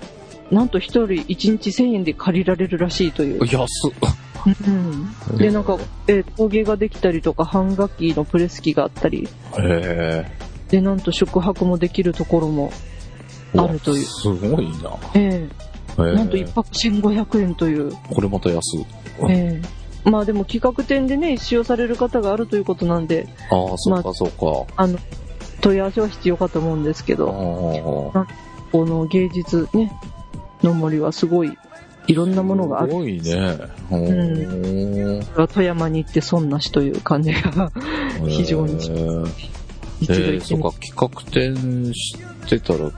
なんと一人1日1000円で借りられるらしいというえ。。安っ。うん、で、なんか、えー陶芸ができたりとか、半楽器のプレス機があったり、へで、なんと宿泊もできるところもえ。あるという。すごいな。えへええなんと一泊1500円という。これまた安い。ええまあでも企画展でね、使用される方があるということなんで、ああ、そうかそうか。あの、問い合わせは必要かと思うんですけあど、あ。この芸術ね、の森はすごい、いろんなものがある。すごいね。おー富山に行って損なしという感じが非常にしへえ一度えー、そうか、企画展してたら、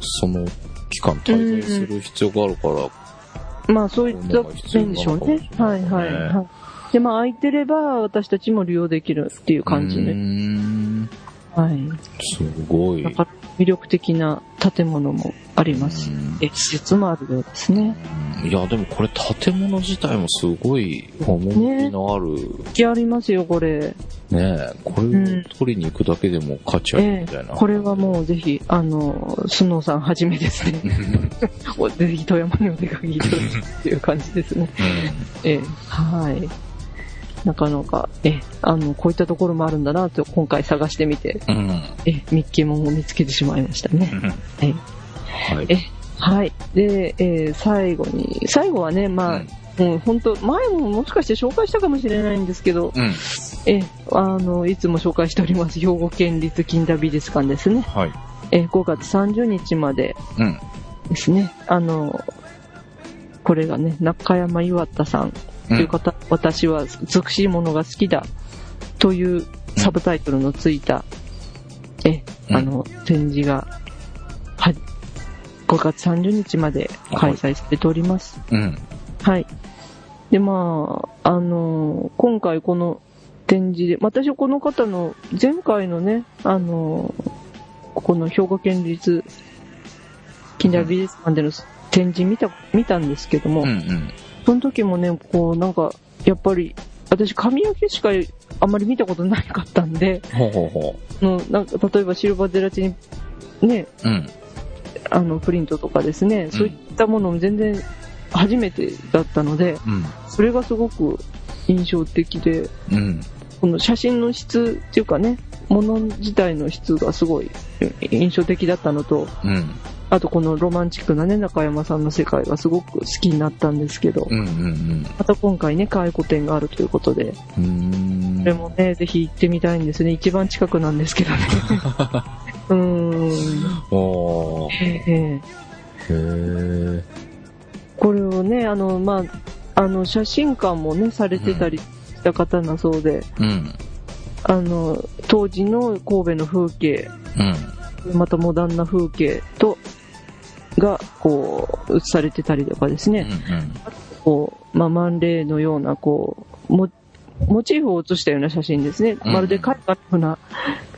その期間滞在する必要があるから、まあそういった面でしょうね。はいはいはい。で、まあ空いてれば私たちも利用できるっていう感じで。んはい。すごい。魅力的な建物もありますえ施設もあるようですね。いや、でもこれ建物自体もすごい趣のある、ね気ありますよ、これ。え、これを取りに行くだけでも価値あるええみたいな。これはもうぜひ、あの、スノーさんはじめですね。おぜひ富山にお出かけいただきっていう感じですね。ええ、はい。なかなか、ええ、あの、こういったところもあるんだなと今回探してみて、うん。うん。ええ、ミッキーモンを見つけてしまいましたね。はい。はい。えはい。で、えー最後に、最後はね、まあ、うん、本当前ももしかして紹介したかもしれないんですけど、うん。え、あの、いつも紹介しております、兵庫県立近代美術館ですね。はい。え、5月30日までうん。ですね。あの、これがね、中山岩田さんという方、私は美しいものが好きだというサブタイトルのついた、え、うんあの、展示が、は、5月30日まで開催されております。うん。はい。で、まあ、あの今回この展示で、私はこの方の前回のね、あのここの兵庫県立近代美術館での展示見た、見たんですけども、うん。うん。その時もね、こう、なんか、やっぱり、私、髪の毛しかあんまり見たことなかったんで、ほうほうほのなんか例えばシルバーゼラチン、ね、う。うん。あの、プリントとかですね、そういったものも全然初めてだったので、うん。それがすごく印象的で、うん。この写真の質っていうかね、もの自体の質がすごい印象的だったのと、うん。あとこのロマンチックなね、中山さんの世界がすごく好きになったんですけど、うん。うん。また今回ね、開古展があるということで、うん。これもね、ぜひ行ってみたいんですね。一番近くなんですけどね。うーん。おー。ええへー。これをね、あの、まあ、あの、写真館もね、されてたりした方なそうで、うん。あの、当時の神戸の風景、うん。またモダンな風景と、が、こう、映されてたりとかですうん。ね、こう、まあ、マンレーのような、こう、モモチーフを写したような写真ですね。うんまるで絵画のような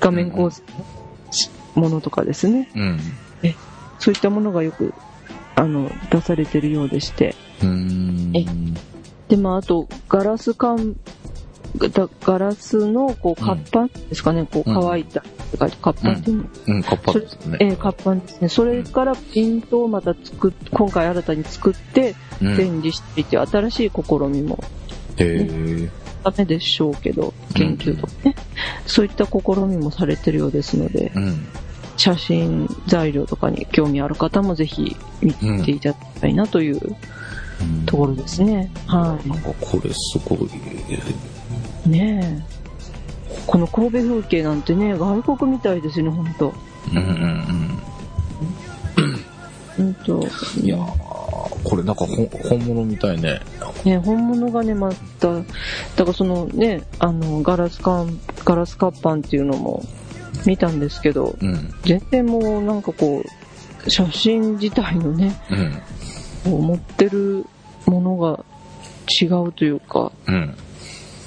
画面構成のものとかですね。うん。そういったものがよく、あの、出されてるようでして。で、まあ、あと、ガラス管、ガガラスの、こう、うん活版ですかね、こう、うん乾いた、活版っていうの、うん、カッパですね。えー、活版ですね。それからプリントをまた作っ、今回新たに作って、うん。展示していて、新しい試みもへえ。ダメでしょうけど、研究とかね、そういった試みもされてるようですので、うん。写真材料とかに興味ある方もぜひ見ていただきたいなというところですね。はなんかこれすごい。い。ねえ。この神戸風景なんてね、外国みたいですね、ほんと。うんうんほんと。うん。いやー、これなんかほ本物みたいね。ね、本物がね、また、だからそのね、あの、ガラス管、ガラス活版っていうのも見たんですけど、うん。全然もうなんかこう、写真自体のね、うん。持ってるものが違うというか、うん。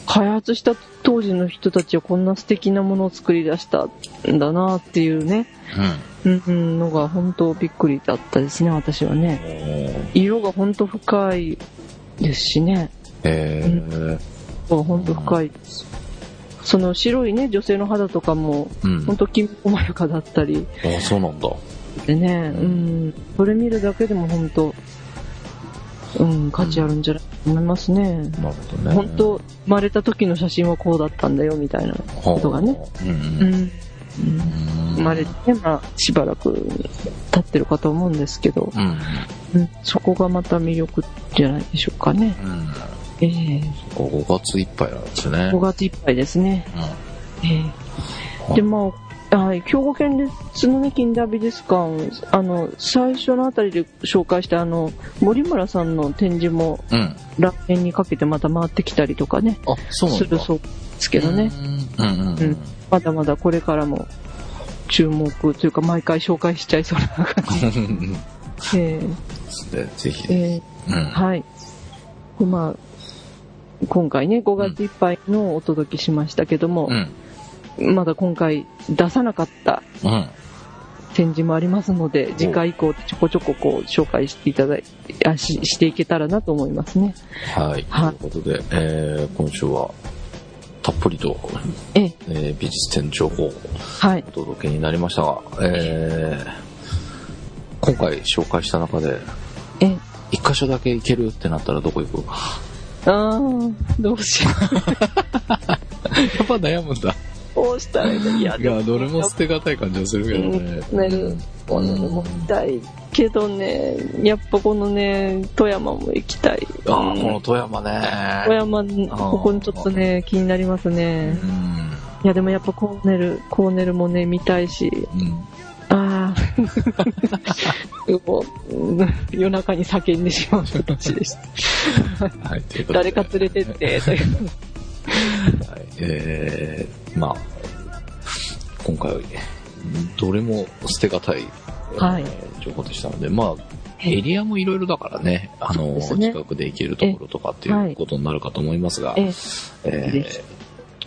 開発した当時の人たちはこんな素敵なものを作り出したんだなっていうね、うんうん、のが本当びっくりだったですね、私はね。色が本当深いですしね。へえ。本当深いです。その白いね、女性の肌とかも、うん。本当きめ細やかだったりあ、そうなんだ。でね、うん、それ見るだけでも本当、うん、価値あるんじゃないと思いますね。なるほどね。本当、生まれた時の写真はこうだったんだよ、みたいなことがね。うんううん。ん。生まれて、まあ、しばらく経ってるかと思うんですけど、うん。うん、そこがまた魅力じゃないでしょうかね。うん。ええ5月いっぱいなんですね。5月いっぱいですね。ええで、まあ、はい、兵庫県立のね、近代美術館、あの、最初のあたりで紹介したあの、森村さんの展示もうん。にかけてまた回ってきたりとかね、あ、そう。するそうですけどね。うんうんううんん。まだまだこれからも注目というか毎回紹介しちゃいそうな感じ。うん。えでぜひ。ええうん。えはい。で、まあ、今回ね、5月いっぱいのお届けしましたけどもう、ん。まだ今回出さなかったうん。展示もありますので、次回以降ちょこちょここう紹介していただいて、あししていけたらなと思いますね。はい。はいということで、えー、今週は、たっぷりと、ええ、えー美術展情報をはい。お届けになりましたが、えー、今回紹介した中で、ええ、一箇所だけ行けるってなったらどこ行く？あー、どうしよう。やっぱ悩むんだ。どうしたらいいの？いや、いや、どれも捨てがたい感じがするけどね。ねるものも見たいけどね、やっぱこのね、富山も行きたい。ああ、この富山ね。富山、ここにちょっとね、気になりますねう。ん。いや、でもやっぱコーネル、コーネルもね、見たいし、うん。夜中に叫んでしまうでした。はい、ということで誰か連れてって、という。はい、えー、まあ、今回、どれも捨てがたい、はい。えー情報でしたので、まあ、エリアもいろいろだからね、あの、ね。近くで行けるところとかっていうことになるかと思いますが、ええ、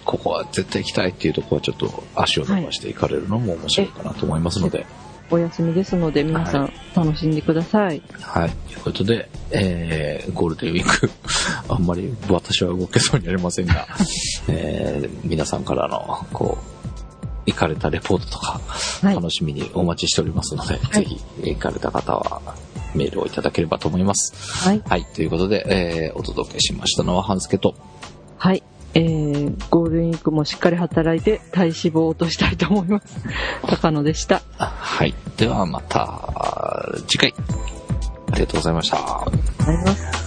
ここは絶対行きたいっていうところはちょっと足を伸ばして行かれるのも面白いかなと思いますので、お休みですので、皆さはん楽しんでください。はい。ということで、えー、ゴールデンウィーク、あんまり私は動けそうにありませんが、えー、皆さんからの、こう、行かれたレポートとか、はい楽しみにお待ちしておりますので、いぜひ、行かれた方は、メールをいただければと思います。はい。はい。ということで、えー、お届けしましたのは、半助と、はい。えー、ゴールデンウィークもしっかり働いて体脂肪を落としたいと思います。高野でした。はい。ではまた、次回、ありがとうございました。ありがとうございます。